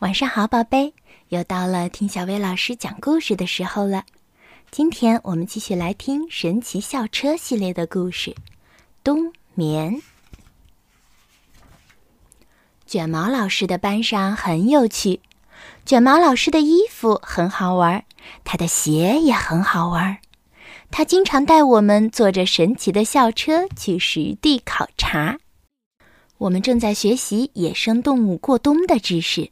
晚上好，宝贝，又到了听小薇老师讲故事的时候了。今天我们继续来听《神奇校车》系列的故事，《冬眠》。卷毛老师的班上很有趣，卷毛老师的衣服很好玩，他的鞋也很好玩。他经常带我们坐着神奇的校车去实地考察。我们正在学习野生动物过冬的知识。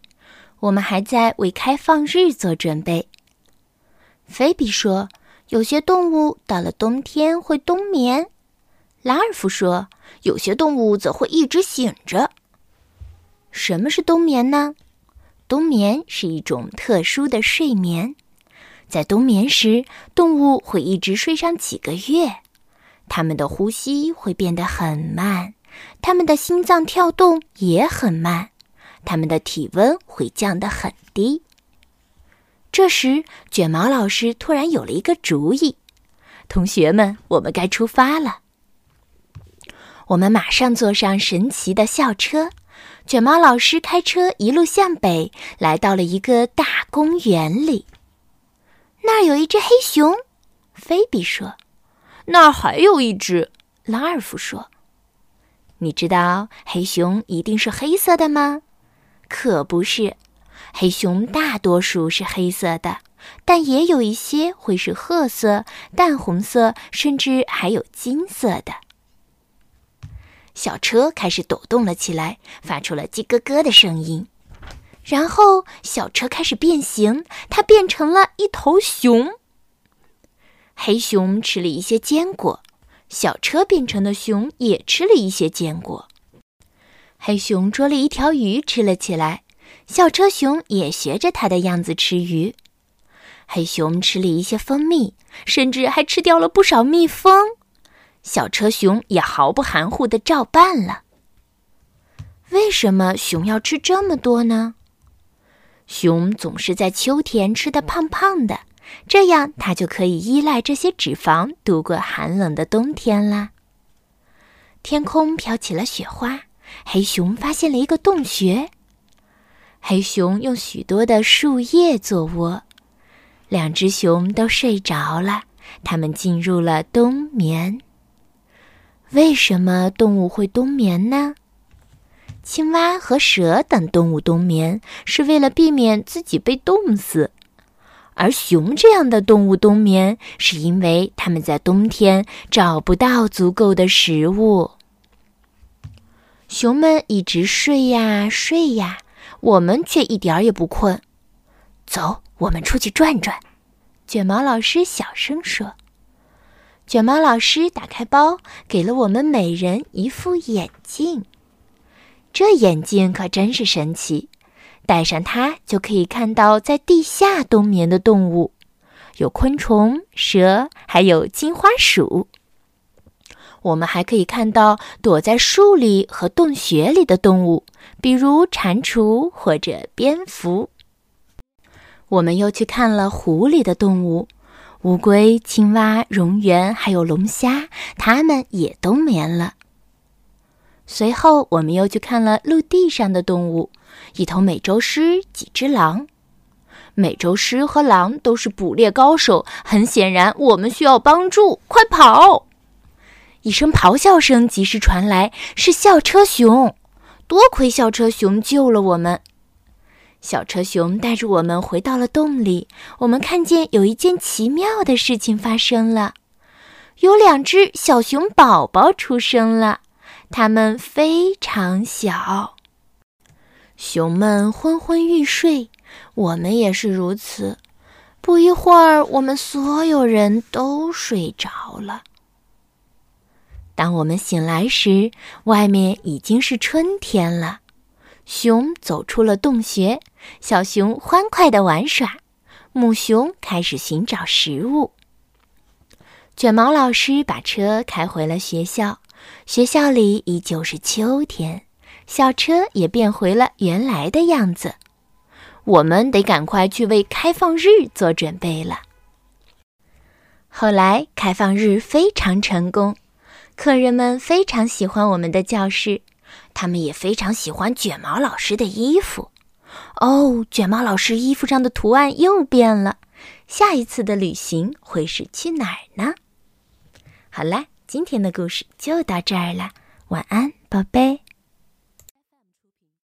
我们还在为开放日做准备。菲比说：“有些动物到了冬天会冬眠。”拉尔夫说：“有些动物则会一直醒着。”什么是冬眠呢？冬眠是一种特殊的睡眠，在冬眠时，动物会一直睡上几个月，它们的呼吸会变得很慢，它们的心脏跳动也很慢。它们的体温会降得很低。这时，卷毛老师突然有了一个主意：“同学们，我们该出发了。”我们马上坐上神奇的校车。卷毛老师开车一路向北，来到了一个大公园里。那儿有一只黑熊，菲比说：“那儿还有一只。”拉尔夫说：“你知道黑熊一定是黑色的吗？”可不是，黑熊大多数是黑色的，但也有一些会是褐色、淡红色，甚至还有金色的。小车开始抖动了起来，发出了叽咯咯的声音。然后小车开始变形，它变成了一头熊。黑熊吃了一些坚果，小车变成的熊也吃了一些坚果。黑熊捉了一条鱼吃了起来，小车熊也学着它的样子吃鱼。黑熊吃了一些蜂蜜，甚至还吃掉了不少蜜蜂。小车熊也毫不含糊的照办了。为什么熊要吃这么多呢？熊总是在秋天吃的胖胖的，这样它就可以依赖这些脂肪度过寒冷的冬天啦。天空飘起了雪花。黑熊发现了一个洞穴。黑熊用许多的树叶做窝，两只熊都睡着了。它们进入了冬眠。为什么动物会冬眠呢？青蛙和蛇等动物冬眠是为了避免自己被冻死，而熊这样的动物冬眠是因为它们在冬天找不到足够的食物。熊们一直睡呀睡呀，我们却一点儿也不困。走，我们出去转转。卷毛老师小声说。卷毛老师打开包，给了我们每人一副眼镜。这眼镜可真是神奇，戴上它就可以看到在地下冬眠的动物，有昆虫、蛇，还有金花鼠。我们还可以看到躲在树里和洞穴里的动物，比如蟾蜍或者蝙蝠。我们又去看了湖里的动物，乌龟、青蛙、蝾螈，还有龙虾，它们也冬眠了。随后，我们又去看了陆地上的动物，一头美洲狮，几只狼。美洲狮和狼都是捕猎高手，很显然，我们需要帮助，快跑！一声咆哮声及时传来，是校车熊。多亏校车熊救了我们。小车熊带着我们回到了洞里。我们看见有一件奇妙的事情发生了：有两只小熊宝宝出生了，它们非常小。熊们昏昏欲睡，我们也是如此。不一会儿，我们所有人都睡着了。当我们醒来时，外面已经是春天了。熊走出了洞穴，小熊欢快地玩耍，母熊开始寻找食物。卷毛老师把车开回了学校，学校里依旧是秋天，小车也变回了原来的样子。我们得赶快去为开放日做准备了。后来，开放日非常成功。客人们非常喜欢我们的教室，他们也非常喜欢卷毛老师的衣服。哦，卷毛老师衣服上的图案又变了。下一次的旅行会是去哪儿呢？好了，今天的故事就到这儿了，晚安，宝贝。